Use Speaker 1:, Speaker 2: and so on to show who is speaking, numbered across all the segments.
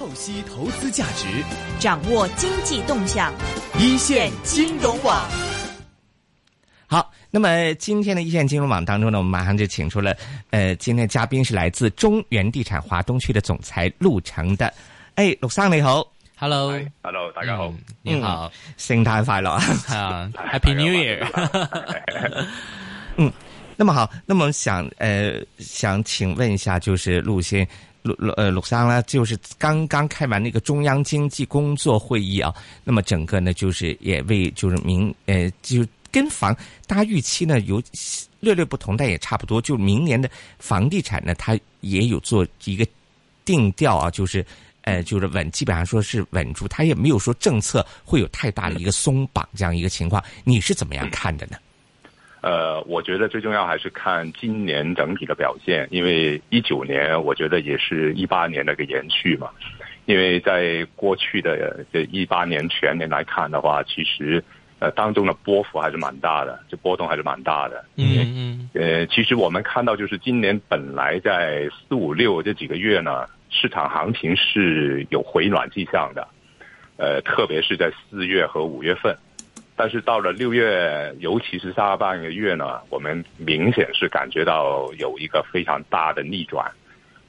Speaker 1: 透析投资价值，
Speaker 2: 掌握经济动向，
Speaker 1: 一线金融网。
Speaker 3: 好，那么今天的一线金融网当中呢，我们马上就请出了，呃，今天嘉宾是来自中原地产华东区的总裁陆成的。哎，陆生你好
Speaker 4: ，Hello，Hello，大家好，
Speaker 3: 你好，圣诞快樂
Speaker 5: 啊，Happy New Year。
Speaker 3: 嗯，那麼好，那麼想，呃，想請問一下，就是陸先，鲁鲁，呃，鲁桑呢，就是刚刚开完那个中央经济工作会议啊，那么整个呢，就是也为就是明，呃，就。跟房大家预期呢有略略不同，但也差不多。就明年的房地产呢，它也有做一个定调啊，就是，呃，就是稳，基本上说是稳住，它也没有说政策会有太大的一个松绑这样一个情况。你是怎么样看的呢？
Speaker 4: 呃，我觉得最重要还是看今年整体的表现，因为一九年我觉得也是一八年的一個延续嘛。因为在过去的这一八年全年来看的话，其实。呃，当中的波幅还是蛮大的，就波动还是蛮大的。
Speaker 5: 嗯嗯。
Speaker 4: 呃，其实我们看到，就是今年本来在四五六这几个月呢，市场行情是有回暖迹象的。呃，特别是在四月和五月份，但是到了六月，尤其是下半个月呢，我们明显是感觉到有一个非常大的逆转。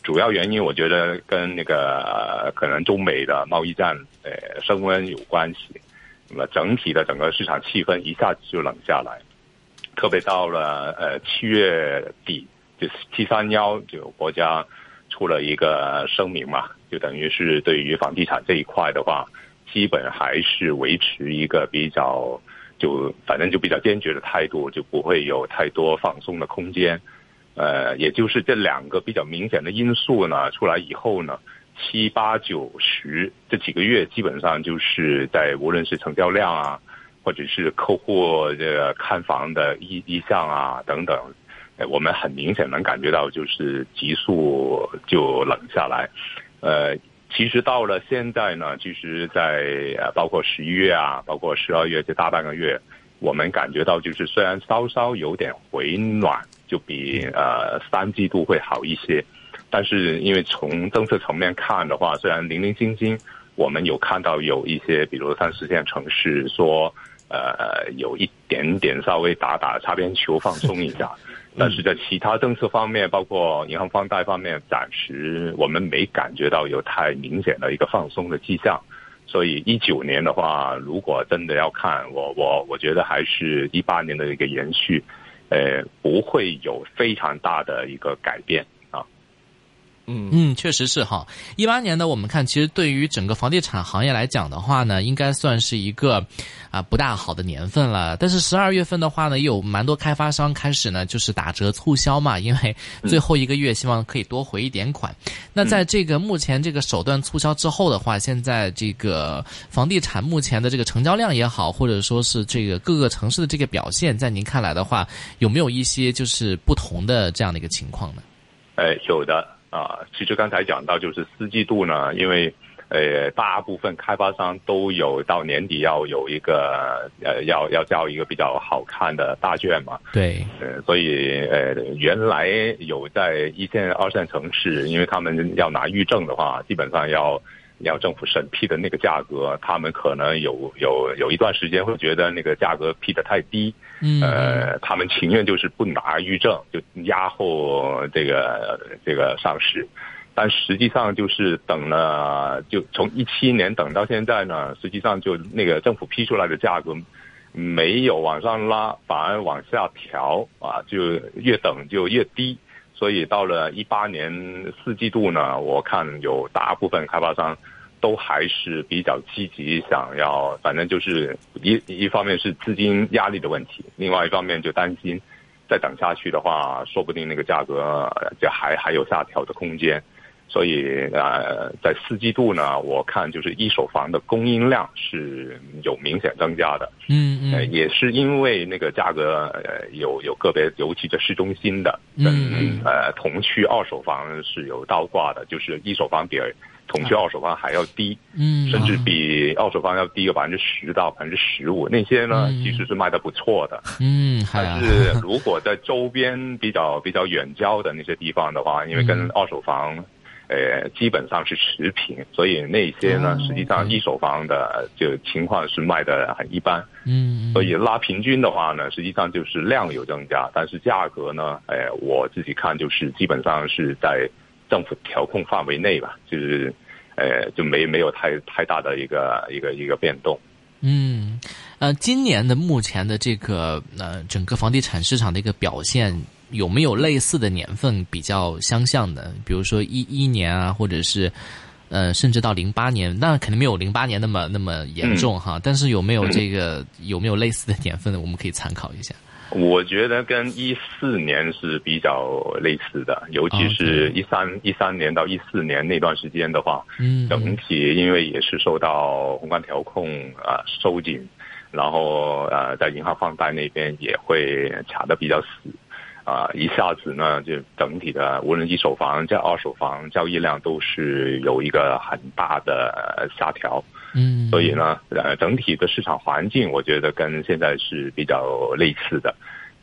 Speaker 4: 主要原因，我觉得跟那个、呃、可能中美的贸易战呃升温有关系。那么整体的整个市场气氛一下子就冷下来，特别到了呃七月底，就是七三幺就国家出了一个声明嘛，就等于是对于房地产这一块的话，基本还是维持一个比较就反正就比较坚决的态度，就不会有太多放松的空间。呃，也就是这两个比较明显的因素呢出来以后呢。七八九十这几个月，基本上就是在无论是成交量啊，或者是客户这个看房的意意向啊等等，我们很明显能感觉到就是急速就冷下来。呃，其实到了现在呢，其实在呃包括十一月啊，包括十二月这大半个月，我们感觉到就是虽然稍稍有点回暖，就比呃三季度会好一些。但是，因为从政策层面看的话，虽然零零星星，我们有看到有一些，比如三四线城市说，呃，有一点点稍微打打擦边球，放松一下。但是在其他政策方面，包括银行放贷方面，暂时我们没感觉到有太明显的一个放松的迹象。所以一九年的话，如果真的要看，我我我觉得还是一八年的一个延续，呃，不会有非常大的一个改变。
Speaker 5: 嗯嗯，确实是哈。一八年呢，我们看其实对于整个房地产行业来讲的话呢，应该算是一个啊不大好的年份了。但是十二月份的话呢，有蛮多开发商开始呢，就是打折促销嘛，因为最后一个月希望可以多回一点款。那在这个目前这个手段促销之后的话，现在这个房地产目前的这个成交量也好，或者说是这个各个城市的这个表现，在您看来的话，有没有一些就是不同的这样的一个情况呢？
Speaker 4: 哎，有的。啊，其实刚才讲到就是四季度呢，因为，呃，大部分开发商都有到年底要有一个，呃，要要交一个比较好看的大卷嘛。
Speaker 5: 对。
Speaker 4: 呃，所以，呃，原来有在一线、二线城市，因为他们要拿预证的话，基本上要。要政府审批的那个价格，他们可能有有有一段时间会觉得那个价格批得太低，
Speaker 5: 嗯，
Speaker 4: 呃，他们情愿就是不拿预证，就压后这个这个上市，但实际上就是等了，就从一七年等到现在呢，实际上就那个政府批出来的价格没有往上拉，反而往下调啊，就越等就越低。所以到了一八年四季度呢，我看有大部分开发商都还是比较积极，想要反正就是一一方面是资金压力的问题，另外一方面就担心再等下去的话，说不定那个价格就还还有下调的空间。所以，呃，在四季度呢，我看就是一手房的供应量是有明显增加的。
Speaker 5: 嗯嗯、
Speaker 4: 呃，也是因为那个价格，呃，有有个别，尤其在市中心的，
Speaker 5: 嗯嗯，
Speaker 4: 呃，同区二手房是有倒挂的，就是一手房比同区二手房还要低，
Speaker 5: 嗯，
Speaker 4: 甚至比二手房要低个百分之十到百分之十五，那些呢，
Speaker 5: 嗯、
Speaker 4: 其实是卖的不错的。
Speaker 5: 嗯，
Speaker 4: 但是如果在周边比较比较远郊的那些地方的话，因为跟二手房。呃，基本上是持平，所以那些呢，实际上一手房的就情况是卖的很一般。
Speaker 5: 嗯，
Speaker 4: 所以拉平均的话呢，实际上就是量有增加，但是价格呢，呃，我自己看就是基本上是在政府调控范围内吧，就是呃，就没没有太太大的一个一个一个变动。
Speaker 5: 嗯，呃，今年的目前的这个呃整个房地产市场的一个表现。有没有类似的年份比较相像的？比如说一一年啊，或者是呃，甚至到零八年，那肯定没有零八年那么那么严重哈。但是有没有这个有没有类似的年份，我们可以参考一下？
Speaker 4: 我觉得跟一四年是比较类似的，尤其是一三一三年到一四年那段时间的话，
Speaker 5: 嗯，
Speaker 4: 整体因为也是受到宏观调控啊收紧，然后呃，在银行放贷那边也会卡的比较死。啊，一下子呢，就整体的无论一手房、在二手房交易量都是有一个很大的下调。
Speaker 5: 嗯，
Speaker 4: 所以呢，呃，整体的市场环境，我觉得跟现在是比较类似的。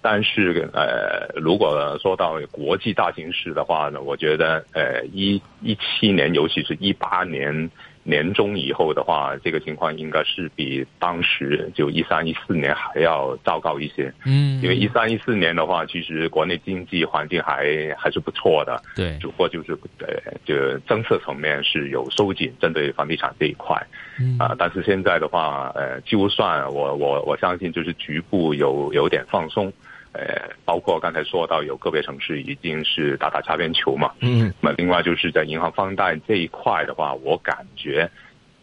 Speaker 4: 但是，呃，如果说到国际大形势的话呢，我觉得，呃，一一七年，尤其是一八年。年中以后的话，这个情况应该是比当时就一三一四年还要糟糕一些。
Speaker 5: 嗯，
Speaker 4: 因为一三一四年的话，其实国内经济环境还还是不错的。
Speaker 5: 对，
Speaker 4: 只不过就是呃，就政策层面是有收紧，针对房地产这一块。
Speaker 5: 嗯
Speaker 4: 啊，但是现在的话，呃，就算我我我相信，就是局部有有点放松。呃，包括刚才说到有个别城市已经是打打擦边球嘛，
Speaker 3: 嗯，
Speaker 4: 那么另外就是在银行放贷这一块的话，我感觉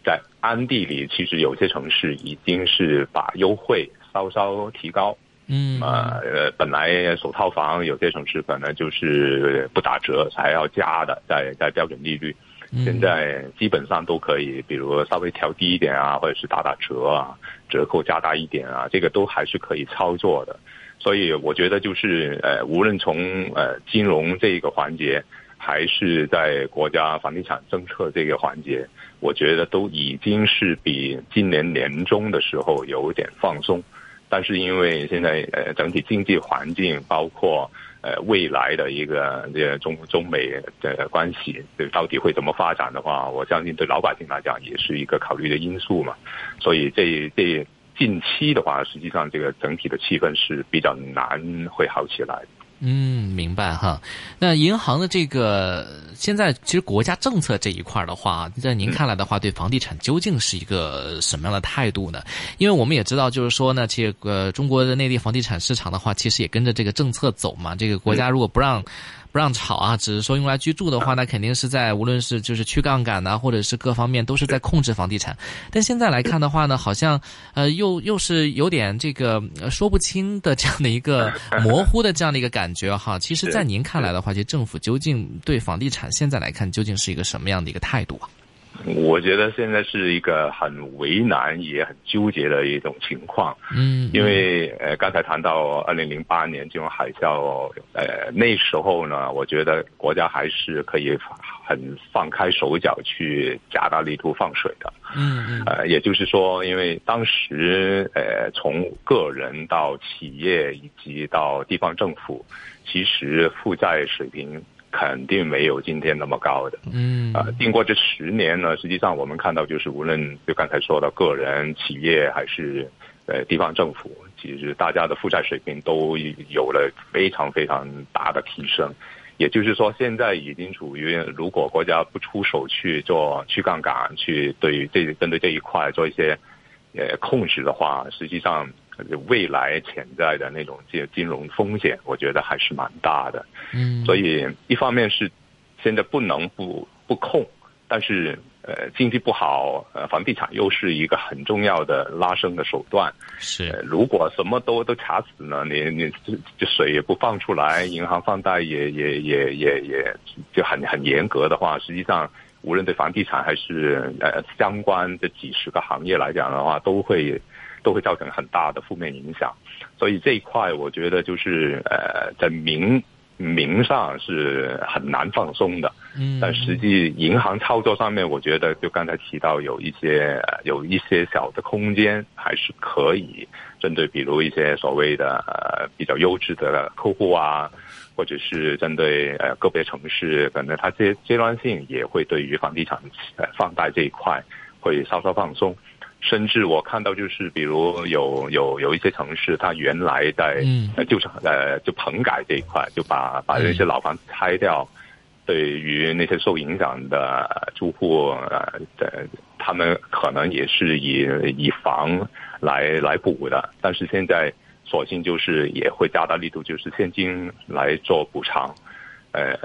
Speaker 4: 在安地里其实有些城市已经是把优惠稍稍提高，
Speaker 5: 嗯，
Speaker 4: 呃，本来首套房有些城市可能就是不打折，还要加的，在在标准利率，现在基本上都可以，比如稍微调低一点啊，或者是打打折啊，折扣加大一点啊，这个都还是可以操作的。所以我觉得就是呃，无论从呃金融这一个环节，还是在国家房地产政策这个环节，我觉得都已经是比今年年中的时候有点放松。但是因为现在呃整体经济环境，包括呃未来的一个这中中美的关系，到底会怎么发展的话，我相信对老百姓来讲也是一个考虑的因素嘛。所以这这。近期的话，实际上这个整体的气氛是比较难会好起来。
Speaker 5: 嗯，明白哈。那银行的这个现在其实国家政策这一块的话，在您看来的话，对房地产究竟是一个什么样的态度呢？因为我们也知道，就是说呢，这个中国的内地房地产市场的话，其实也跟着这个政策走嘛。这个国家如果不让。不让炒啊，只是说用来居住的话，那肯定是在无论是就是去杠杆呐，或者是各方面都是在控制房地产。但现在来看的话呢，好像呃又又是有点这个说不清的这样的一个 模糊的这样的一个感觉哈。其实，在您看来的话，其实政府究竟对房地产现在来看究竟是一个什么样的一个态度啊？
Speaker 4: 我觉得现在是一个很为难也很纠结的一种情况。
Speaker 5: 嗯，
Speaker 4: 因为呃，刚才谈到二零零八年金融海啸，呃，那时候呢，我觉得国家还是可以很放开手脚去加大力度放水的。
Speaker 5: 嗯嗯。
Speaker 4: 呃，也就是说，因为当时呃，从个人到企业以及到地方政府，其实负债水平。肯定没有今天那么高的，
Speaker 5: 嗯
Speaker 4: 啊，经过这十年呢，实际上我们看到，就是无论就刚才说的个人、企业还是呃地方政府，其实大家的负债水平都有了非常非常大的提升。也就是说，现在已经处于如果国家不出手去做去杠杆，去对于这针对这一块做一些呃控制的话，实际上。未来潜在的那种金金融风险，我觉得还是蛮大的。
Speaker 5: 嗯，
Speaker 4: 所以一方面是现在不能不不控，但是呃经济不好，呃房地产又是一个很重要的拉升的手段。
Speaker 5: 是，
Speaker 4: 如果什么都都卡死呢，你你这水也不放出来，银行放贷也也也也也就很很严格的话，实际上无论对房地产还是呃相关的几十个行业来讲的话，都会。都会造成很大的负面影响，所以这一块我觉得就是呃，在名名上是很难放松的，
Speaker 5: 嗯，
Speaker 4: 但实际银行操作上面，我觉得就刚才提到有一些有一些小的空间还是可以针对，比如一些所谓的呃比较优质的客户啊，或者是针对呃个别城市，可能它阶阶段性也会对于房地产呃放贷这一块会稍稍放松。甚至我看到就是，比如有有有一些城市，它原来在呃旧城呃就棚改这一块，就把把那些老房子拆掉，对于那些受影响的住户呃的，他们可能也是以以房来来补的，但是现在索性就是也会加大力度，就是现金来做补偿，呃。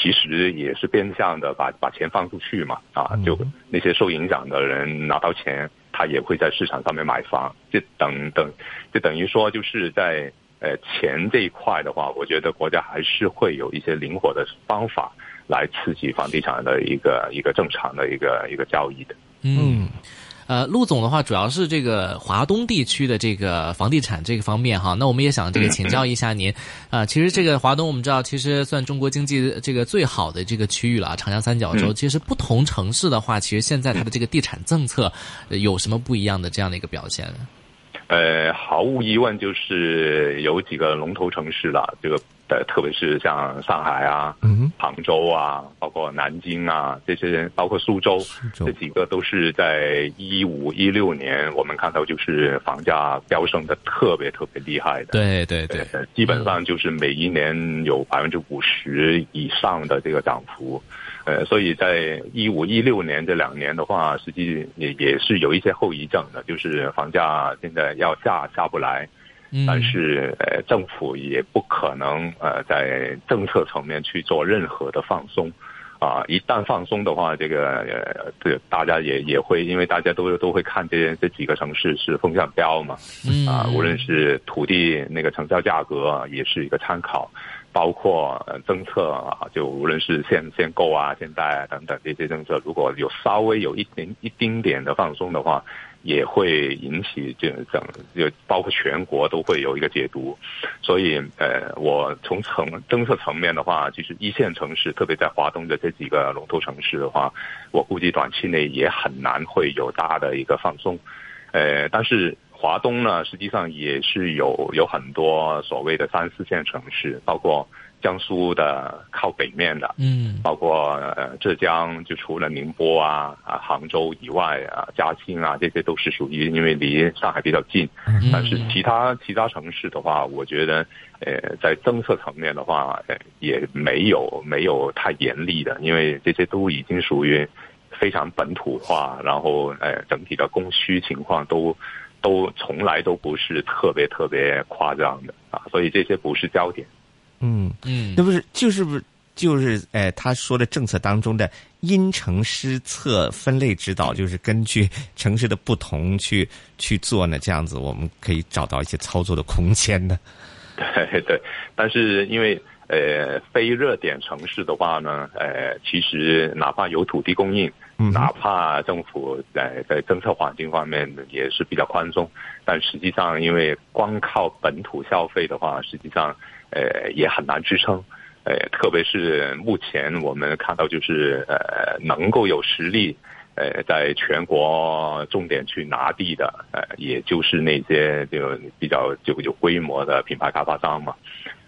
Speaker 4: 其实也是变相的把把钱放出去嘛，啊，就那些受影响的人拿到钱，他也会在市场上面买房，就等等，就等于说就是在呃钱这一块的话，我觉得国家还是会有一些灵活的方法来刺激房地产的一个一个正常的一个一个交易的，
Speaker 5: 嗯。呃，陆总的话主要是这个华东地区的这个房地产这个方面哈，那我们也想这个请教一下您，啊，其实这个华东我们知道，其实算中国经济这个最好的这个区域了，长江三角洲。其实不同城市的话，其实现在它的这个地产政策有什么不一样的这样的一个表现？
Speaker 4: 呃，毫无疑问就是有几个龙头城市了，这个。的，特别是像上海啊、杭州啊，包括南京啊，这些包括苏州，这几个都是在一五一六年，我们看到就是房价飙升的特别特别厉害的。
Speaker 5: 对对对，
Speaker 4: 基本上就是每一年有百分之五十以上的这个涨幅。呃，所以在一五一六年这两年的话，实际也也是有一些后遗症的，就是房价现在要下下不来。但是，呃，政府也不可能呃在政策层面去做任何的放松，啊，一旦放松的话，这个呃，对大家也也会，因为大家都都会看这这几个城市是风向标嘛，啊，无论是土地那个成交价格也是一个参考，包括政策啊，就无论是限限购啊、限贷啊等等这些政策，如果有稍微有一点一丁点的放松的话。也会引起这整就包括全国都会有一个解读，所以呃，我从层政策层面的话，其实一线城市，特别在华东的这几个龙头城市的话，我估计短期内也很难会有大的一个放松，呃，但是华东呢，实际上也是有有很多所谓的三四线城市，包括。江苏的靠北面的，嗯，包括呃浙江，就除了宁波啊啊杭州以外啊，嘉兴啊，这些都是属于因为离上海比较近，但是其他其他城市的话，我觉得呃在政策层面的话，呃也没有没有太严厉的，因为这些都已经属于非常本土化，然后呃整体的供需情况都都从来都不是特别特别夸张的啊，所以这些不是焦点。
Speaker 3: 嗯嗯，那不是就是不就是哎，他说的政策当中的因城施策分类指导，就是根据城市的不同去 去做呢，这样子我们可以找到一些操作的空间的。
Speaker 4: 对对，但是因为呃非热点城市的话呢，呃其实哪怕有土地供应，哪怕政府在在政策环境方面也是比较宽松，但实际上因为光靠本土消费的话，实际上。呃，也很难支撑，呃，特别是目前我们看到，就是呃，能够有实力，呃，在全国重点去拿地的，呃，也就是那些就比较就有规模的品牌开发商嘛，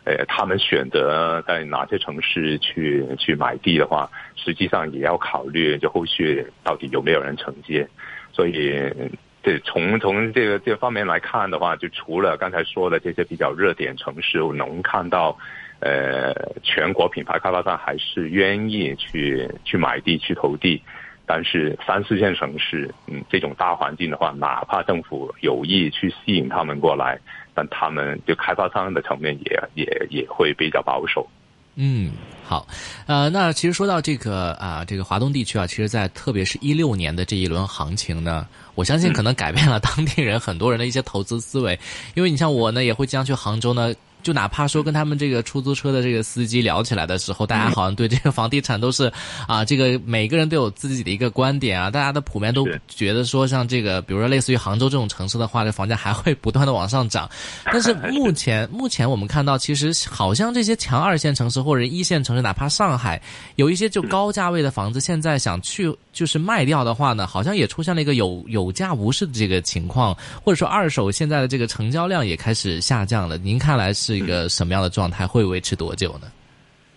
Speaker 4: 呃，他们选择在哪些城市去去买地的话，实际上也要考虑就后续到底有没有人承接，所以。对，从从这个这方面来看的话，就除了刚才说的这些比较热点城市，能看到，呃，全国品牌开发商还是愿意去去买地去投地，但是三四线城市，嗯，这种大环境的话，哪怕政府有意去吸引他们过来，但他们就开发商的层面也也也会比较保守。
Speaker 5: 嗯，好，呃，那其实说到这个啊，这个华东地区啊，其实，在特别是一六年的这一轮行情呢，我相信可能改变了当地人很多人的一些投资思维，因为你像我呢，也会经常去杭州呢。就哪怕说跟他们这个出租车的这个司机聊起来的时候，大家好像对这个房地产都是 啊，这个每个人都有自己的一个观点啊，大家的普遍都觉得说，像这个，比如说类似于杭州这种城市的话，这房价还会不断的往上涨。但是目前目前我们看到，其实好像这些强二线城市或者一线城市，哪怕上海有一些就高价位的房子，现在想去就是卖掉的话呢，好像也出现了一个有有价无市的这个情况，或者说二手现在的这个成交量也开始下降了。您看来是？是一个什么样的状态？会维持多久呢？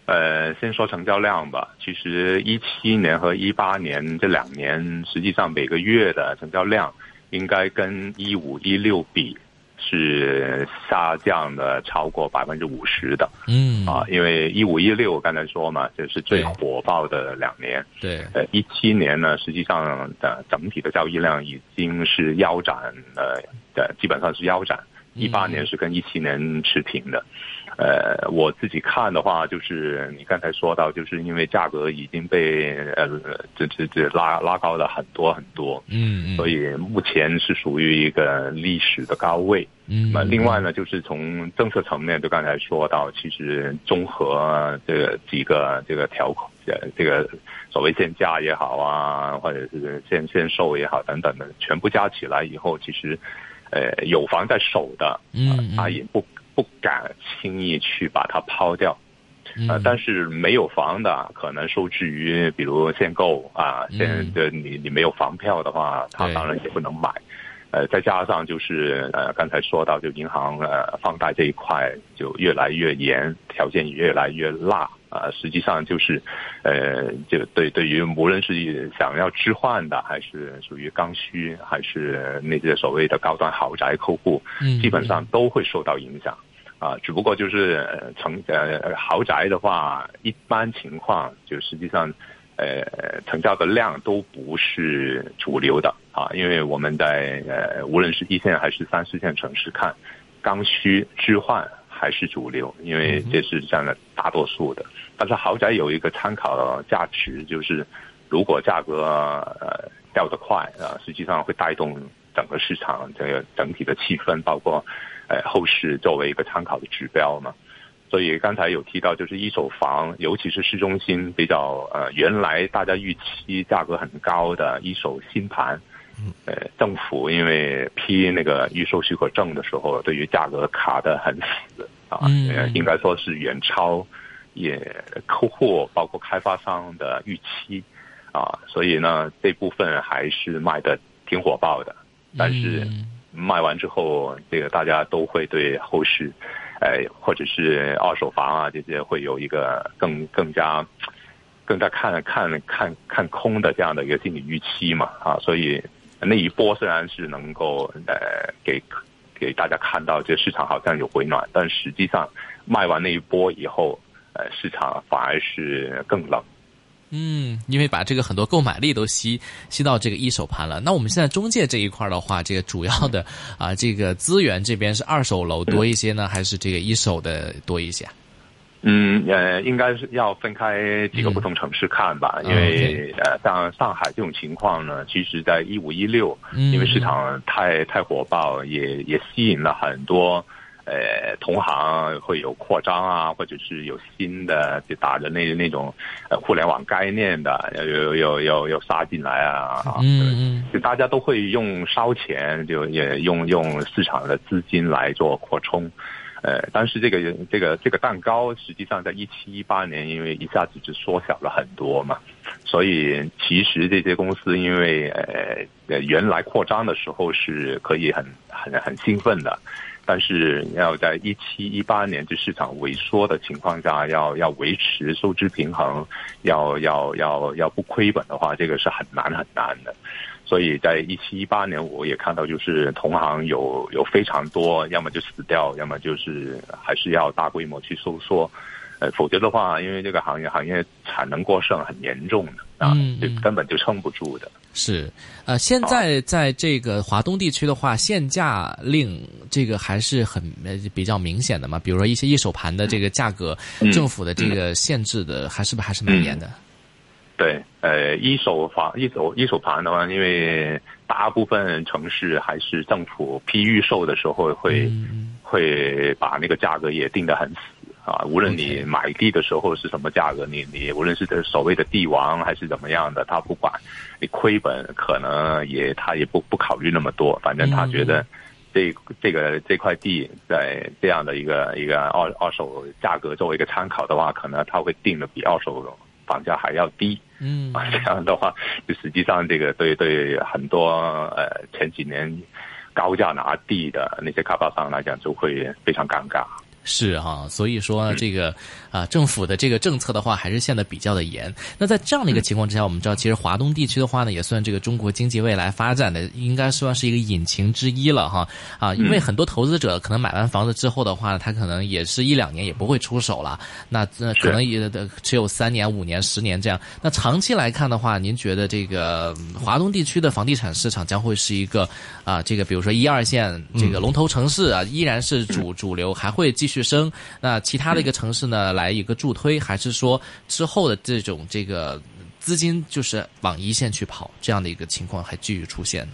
Speaker 4: 呃，先说成交量吧。其实一七年和一八年这两年，实际上每个月的成交量应该跟一五一六比是下降的超过百分之五十的。
Speaker 5: 嗯
Speaker 4: 啊，因为一五一六刚才说嘛，就是最火爆的两年。
Speaker 5: 对，
Speaker 4: 呃，一七年呢，实际上的整体的交易量已经是腰斩了，的基本上是腰斩。一八年是跟一七年持平的。呃，我自己看的话，就是你刚才说到，就是因为价格已经被呃这这这拉拉高了很多很多，
Speaker 5: 嗯嗯，
Speaker 4: 所以目前是属于一个历史的高位。
Speaker 5: 嗯，
Speaker 4: 那另外呢，就是从政策层面，就刚才说到，其实综合这个几个这个调控，呃，这个所谓限价也好啊，或者是限限售也好等等的，全部加起来以后，其实呃有房在手的，
Speaker 5: 嗯，
Speaker 4: 他也不。不敢轻易去把它抛掉，
Speaker 5: 呃，
Speaker 4: 但是没有房的，可能受制于比如限购啊，现的你你没有房票的话，他当然也不能买，呃，再加上就是呃刚才说到就银行呃放贷这一块就越来越严，条件也越来越辣啊，实际上就是呃就对对于无论是想要置换的，还是属于刚需，还是那些所谓的高端豪宅客户，基本上都会受到影响。啊，只不过就是成呃豪宅的话，一般情况就实际上，呃成交的量都不是主流的啊，因为我们在呃无论是一线还是三四线城市看，刚需置换还是主流，因为这是占了大多数的。但是豪宅有一个参考价值，就是如果价格呃掉得快啊，实际上会带动整个市场这个整体的气氛，包括。呃，后市作为一个参考的指标嘛，所以刚才有提到，就是一手房，尤其是市中心比较呃，原来大家预期价格很高的一手新盘，呃，政府因为批那个预售许可证的时候，对于价格卡得很死啊，应该说是远超也客户包括开发商的预期啊，所以呢，这部分还是卖的挺火爆的，但是。卖完之后，这个大家都会对后市，呃，或者是二手房啊这些会有一个更更加更加看看看看空的这样的一个心理预期嘛啊，所以那一波虽然是能够呃给给大家看到这市场好像有回暖，但实际上卖完那一波以后，呃，市场反而是更冷。
Speaker 5: 嗯，因为把这个很多购买力都吸吸到这个一手盘了。那我们现在中介这一块的话，这个主要的啊，这个资源这边是二手楼多一些呢，还是这个一手的多一些？
Speaker 4: 嗯，呃，应该是要分开几个不同城市看吧。因为呃，像上海这种情况呢，其实在一五一六，因为市场太太火爆，也也吸引了很多。呃，同行会有扩张啊，或者是有新的就打着那那种呃互联网概念的，有有有有杀进来啊，
Speaker 5: 嗯嗯，
Speaker 4: 就大家都会用烧钱，就也用用市场的资金来做扩充，呃，但是这个这个这个蛋糕实际上在一七一八年，因为一下子就缩小了很多嘛，所以其实这些公司因为呃原来扩张的时候是可以很很很兴奋的。但是要在一七一八年这市场萎缩的情况下，要要维持收支平衡，要要要要不亏本的话，这个是很难很难的。所以在一七一八年，我也看到就是同行有有非常多，要么就死掉，要么就是还是要大规模去收缩。呃，否则的话，因为这个行业行业产能过剩很严重的啊，就根本就撑不住的。
Speaker 5: 是，呃，现在在这个华东地区的话，限价令这个还是很比较明显的嘛。比如说一些一手盘的这个价格，政府的这个限制的还是不还是蛮严的。
Speaker 4: 对，呃，一手房一手一手盘的话，因为大部分城市还是政府批预售的时候会会把那个价格也定得很死。啊，无论你买地的时候是什么价格，你你无论是所谓的地王还是怎么样的，他不管你亏本，可能也他也不不考虑那么多，反正他觉得这这个这块地在这样的一个一个二二手价格作为一个参考的话，可能他会定的比二手房价还要低。
Speaker 5: 嗯，
Speaker 4: 啊，这样的话，就实际上这个对对很多呃前几年高价拿地的那些开发商来讲，就会非常尴尬。
Speaker 5: 是哈，所以说这个啊，政府的这个政策的话，还是限的比较的严。那在这样的一个情况之下，我们知道，其实华东地区的话呢，也算这个中国经济未来发展的，应该算是一个引擎之一了哈。啊，因为很多投资者可能买完房子之后的话，他可能也是一两年也不会出手了，那那可能也只有三年、五年、十年这样。那长期来看的话，您觉得这个华东地区的房地产市场将会是一个啊，这个比如说一二线这个龙头城市啊，依然是主主流，还会继续。去升，那其他的一个城市呢，来一个助推，还是说之后的这种这个资金就是往一线去跑，这样的一个情况还继续出现？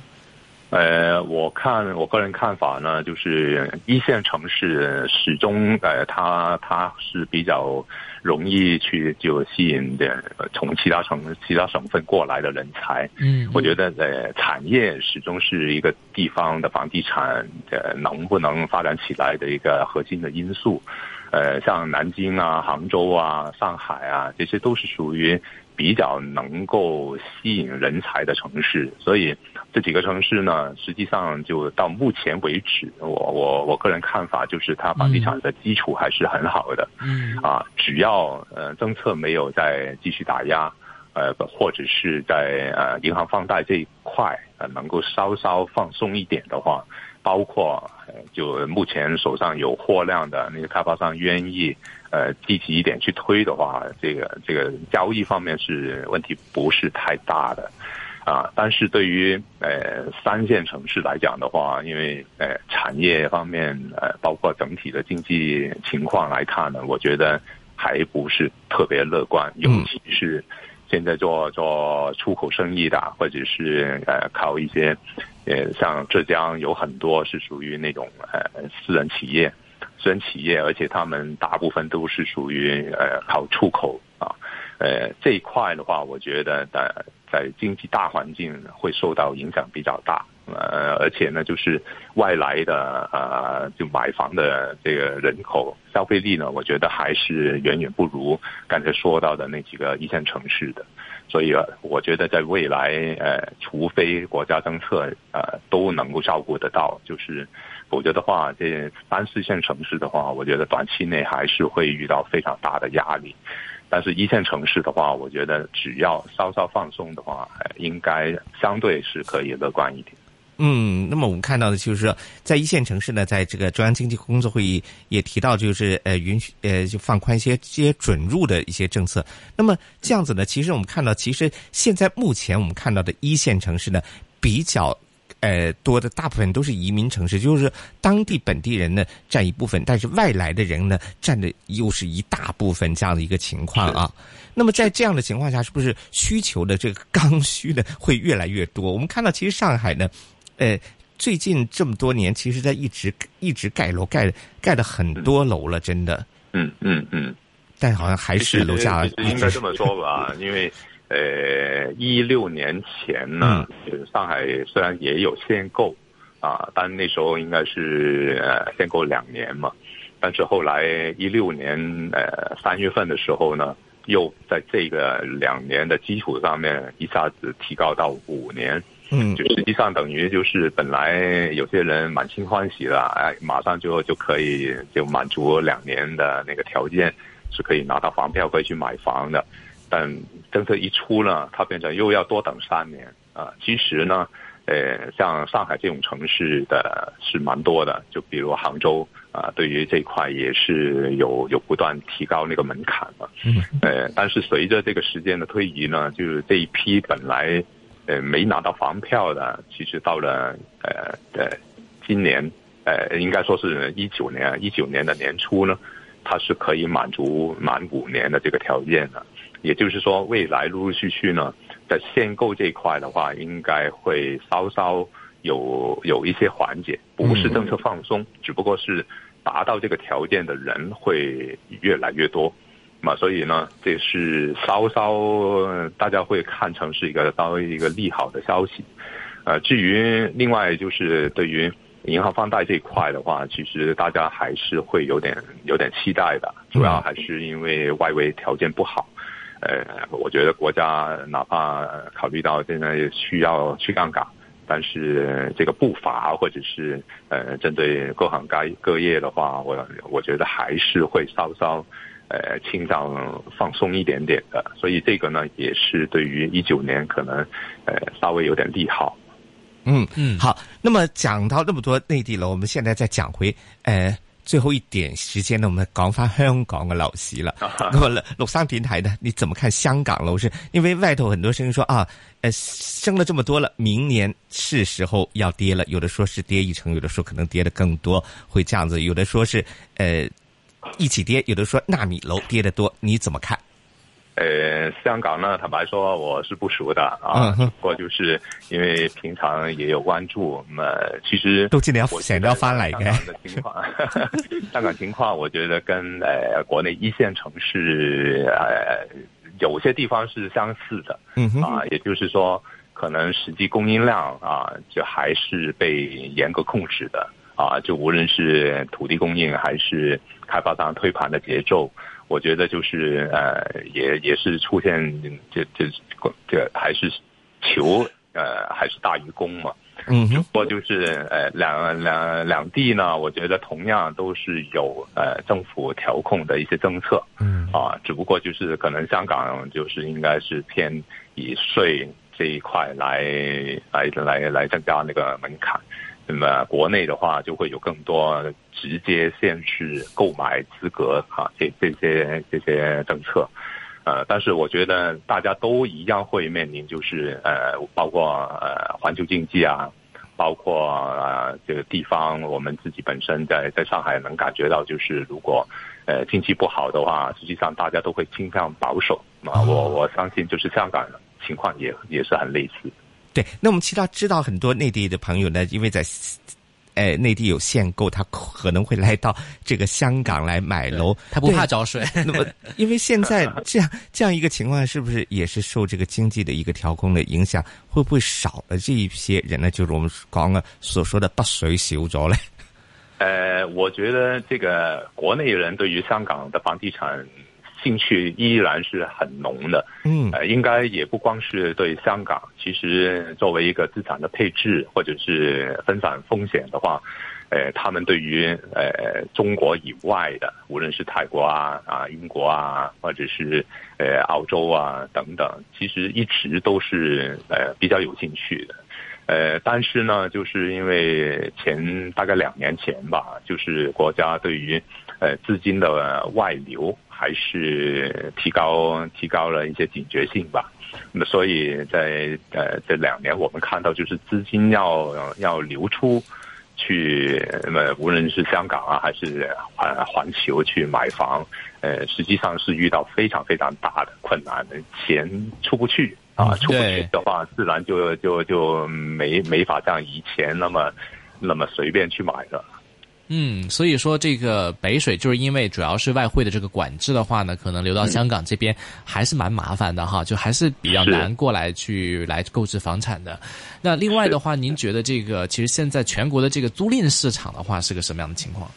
Speaker 4: 呃，我看我个人看法呢，就是一线城市始终呃，它它是比较容易去就吸引的从其他城其他省份过来的人才。
Speaker 5: 嗯，
Speaker 4: 我觉得呃，产业始终是一个地方的房地产呃能不能发展起来的一个核心的因素。呃，像南京啊、杭州啊、上海啊，这些都是属于比较能够吸引人才的城市，所以这几个城市呢，实际上就到目前为止，我我我个人看法就是，它房地产的基础还是很好的。
Speaker 5: 嗯。
Speaker 4: 啊，只要呃政策没有再继续打压，呃，或者是在呃银行放贷这一块呃能够稍稍放松一点的话。包括就目前手上有货量的那个开发商愿意呃积极一点去推的话，这个这个交易方面是问题不是太大的啊。但是对于呃三线城市来讲的话，因为呃产业方面呃包括整体的经济情况来看呢，我觉得还不是特别乐观，尤其是现在做做出口生意的，或者是呃靠一些。呃，像浙江有很多是属于那种呃私人企业，私人企业，而且他们大部分都是属于呃靠出口啊，呃这一块的话，我觉得在在经济大环境会受到影响比较大，呃，而且呢，就是外来的呃就买房的这个人口消费力呢，我觉得还是远远不如刚才说到的那几个一线城市的。所以，我觉得在未来，呃，除非国家政策呃都能够照顾得到，就是，否则的话，这三四线城市的话，我觉得短期内还是会遇到非常大的压力。但是，一线城市的话，我觉得只要稍稍放松的话，应该相对是可以乐观一点。
Speaker 3: 嗯，那么我们看到的就是说，在一线城市呢，在这个中央经济工作会议也提到，就是呃允许呃就放宽一些这些准入的一些政策。那么这样子呢，其实我们看到，其实现在目前我们看到的一线城市呢，比较呃多的大部分都是移民城市，就是当地本地人呢占一部分，但是外来的人呢占的又是一大部分这样的一个情况啊。那么在这样的情况下，是不是需求的这个刚需呢会越来越多？我们看到，其实上海呢。呃，最近这么多年，其实在一直一直盖楼，盖盖了很多楼了，真的。
Speaker 4: 嗯嗯嗯。
Speaker 3: 但好像还是楼价
Speaker 4: 应该这么说吧，因为呃，一六年前呢，上海虽然也有限购啊，但那时候应该是呃限购两年嘛，但是后来一六年呃三月份的时候呢，又在这个两年的基础上面一下子提高到五年。
Speaker 3: 嗯，
Speaker 4: 就实际上等于就是本来有些人满心欢喜了，哎，马上就就可以就满足两年的那个条件，是可以拿到房票可以去买房的。但政策一出呢，它变成又要多等三年啊。其实呢，呃，像上海这种城市的是蛮多的，就比如杭州啊，对于这一块也是有有不断提高那个门槛嘛。
Speaker 3: 嗯，
Speaker 4: 呃，但是随着这个时间的推移呢，就是这一批本来。呃，没拿到房票的，其实到了呃呃今年，呃应该说是一九年，一九年的年初呢，它是可以满足满五年的这个条件的。也就是说，未来陆陆续续呢，在限购这一块的话，应该会稍稍有有一些缓解，不是政策放松，只不过是达到这个条件的人会越来越多。嘛，所以呢，这是稍稍大家会看成是一个稍微一个利好的消息。呃，至于另外就是对于银行放贷这一块的话，其实大家还是会有点有点期待的，主要还是因为外围条件不好。呃，我觉得国家哪怕考虑到现在需要去杠杆，但是这个步伐或者是呃针对各行各各业的话，我我觉得还是会稍稍呃倾向放松一点点的，所以这个呢也是对于一九年可能呃稍微有点利好。
Speaker 3: 嗯嗯，好。那么讲到那么多内地了，我们现在再讲回呃。最后一点时间呢，我们讲翻香港嘅樓市啦。咁啊，陸生點睇呢？你怎么看香港楼市？因为外头很多声音说啊，呃，升了这么多了，明年是时候要跌了。有的说是跌一成，有的说可能跌得更多，会这样子。有的说是呃一起跌，有的说纳米楼跌得多，你怎么看？
Speaker 4: 呃，香港呢，坦白说我是不熟的啊，不过就是因为平常也有关注，那麼其实
Speaker 3: 都知你要想要翻嚟嘅
Speaker 4: 香港的情況，香港情况我觉得跟呃國內一线城市呃有些地方是相似的，嗯哼，啊，也就是说可能实际供应量啊就还是被严格控制的啊，就无论是土地供应还是开发商推盘的节奏。我觉得就是呃，也也是出现这这这还是求呃还是大于供嘛。嗯，不过就是呃两两两地呢，我觉得同样都是有呃政府调控的一些政策。嗯啊，只不过就是可能香港就是应该是偏以税这一块来来来来增加那個門檻。那么国内的话就会有更多直接限制购买资格啊，这这些这些政策，呃，但是我觉得大家都一样会面临，就是呃，包括呃环球经济啊，包括啊这个地方，我们自己本身在在上海能感觉到，就是如果呃经济不好的话，实际上大家都会倾向保守啊。我我相信就是香港情况也也是很类似。
Speaker 3: 對，那我们其他知道很多内地的朋友呢，因为在，誒內地有限购，他可能会来到这个香港来买楼，
Speaker 5: 他不怕找水。
Speaker 3: 那么，因为现在这样这样一个情况，是不是也是受这个经济的一个调控的影响？会不会少了这一些人呢？就是我们刚刚所说的北水少咗嘞？
Speaker 4: 呃，我觉得这个国内人对于香港的房地產。興趣依然是很浓的，嗯，呃，应该也不光是对香港，其实作为一个资产的配置或者是分散风险的话，呃，他们对于呃中国以外的，无论是泰国啊、啊英国啊，或者是呃澳洲啊等等，其实一直都是呃比较有兴趣的，呃，但是呢，就是因为前大概两年前吧，就是国家对于呃资金的外流。還是提高提高了一些警觉性吧，那麼所以在呃这两年，我们看到就是资金要要流出去，那么无论是香港啊，还是环环球去买房，呃，实际上是遇到非常非常大的困难，钱出不去啊，出不去的话，自然就就就没没法像以前那么那么随便去买了。
Speaker 5: 嗯，所以说这个北水就是因为主要是外汇的这个管制的话呢，可能流到香港这边还是蛮麻烦的哈，就还是比较难过来去来购置房产的。那另外的话，您觉得这个其实现在全国的这个租赁市场的话是个什么样的情况？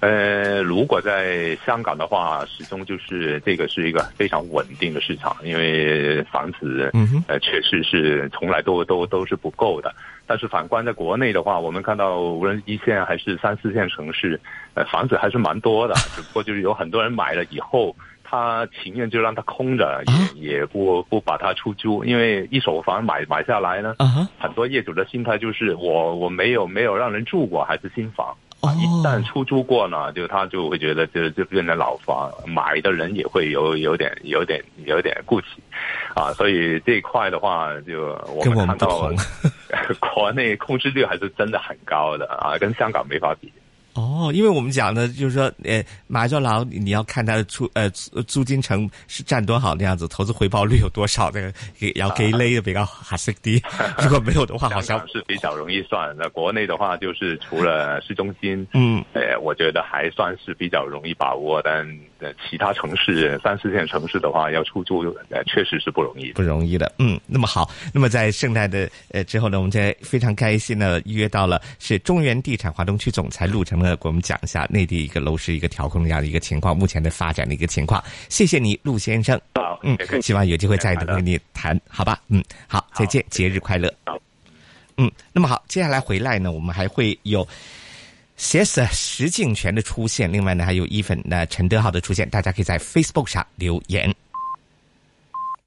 Speaker 4: 呃，如果在香港的话，始终就是这个是一个非常稳定的市场，因为房子呃确实是从来都都都是不够的。但是反观在国内的话，我们看到无论一线还是三四线城市，呃，房子还是蛮多的。只不过就是有很多人买了以后，他情愿就让它空着，也也不不把它出租，因为一手房买买下来呢，很多业主的心态就是我我没有没有让人住过，还是新房。一旦出租过呢，就他就会觉得就就变成老房，买的人也会有有点有点有点顾忌，啊，所以这一块的话，就我们看到 國內空置率还是真的很高的啊，跟香港没法比。
Speaker 3: 哦，因为我们讲的，就是说，呃，买咗楼，你要看它的出，呃，租金成是占多少那样子，投资回报率有多少，那个给要给勒的比较合適啲。如果没有的话，好像
Speaker 4: 是比较容易算。那国内的话，就是除了市中心，嗯，呃，我觉得还算是比较容易把握，但其他城市三四线城市的话，要出租，呃，确实是不容易，
Speaker 3: 不容易的。嗯，那么好，那么在圣诞的，呃，之后呢，我们在非常开心的约到了是中原地产华东区总裁陆成。給我们讲一下内地一个楼市一个调控这样的一个情况，目前的发展的一个情况。谢谢你，陆先生。
Speaker 4: 好，
Speaker 3: 嗯，希望有机会再跟你谈，好吧？嗯，好，再见，节日快乐。嗯，那么好，接下来回来呢，我们还会有 CS 石敬全的出现，另外呢还有伊粉的陈德浩的出现，大家可以在 Facebook 上留言。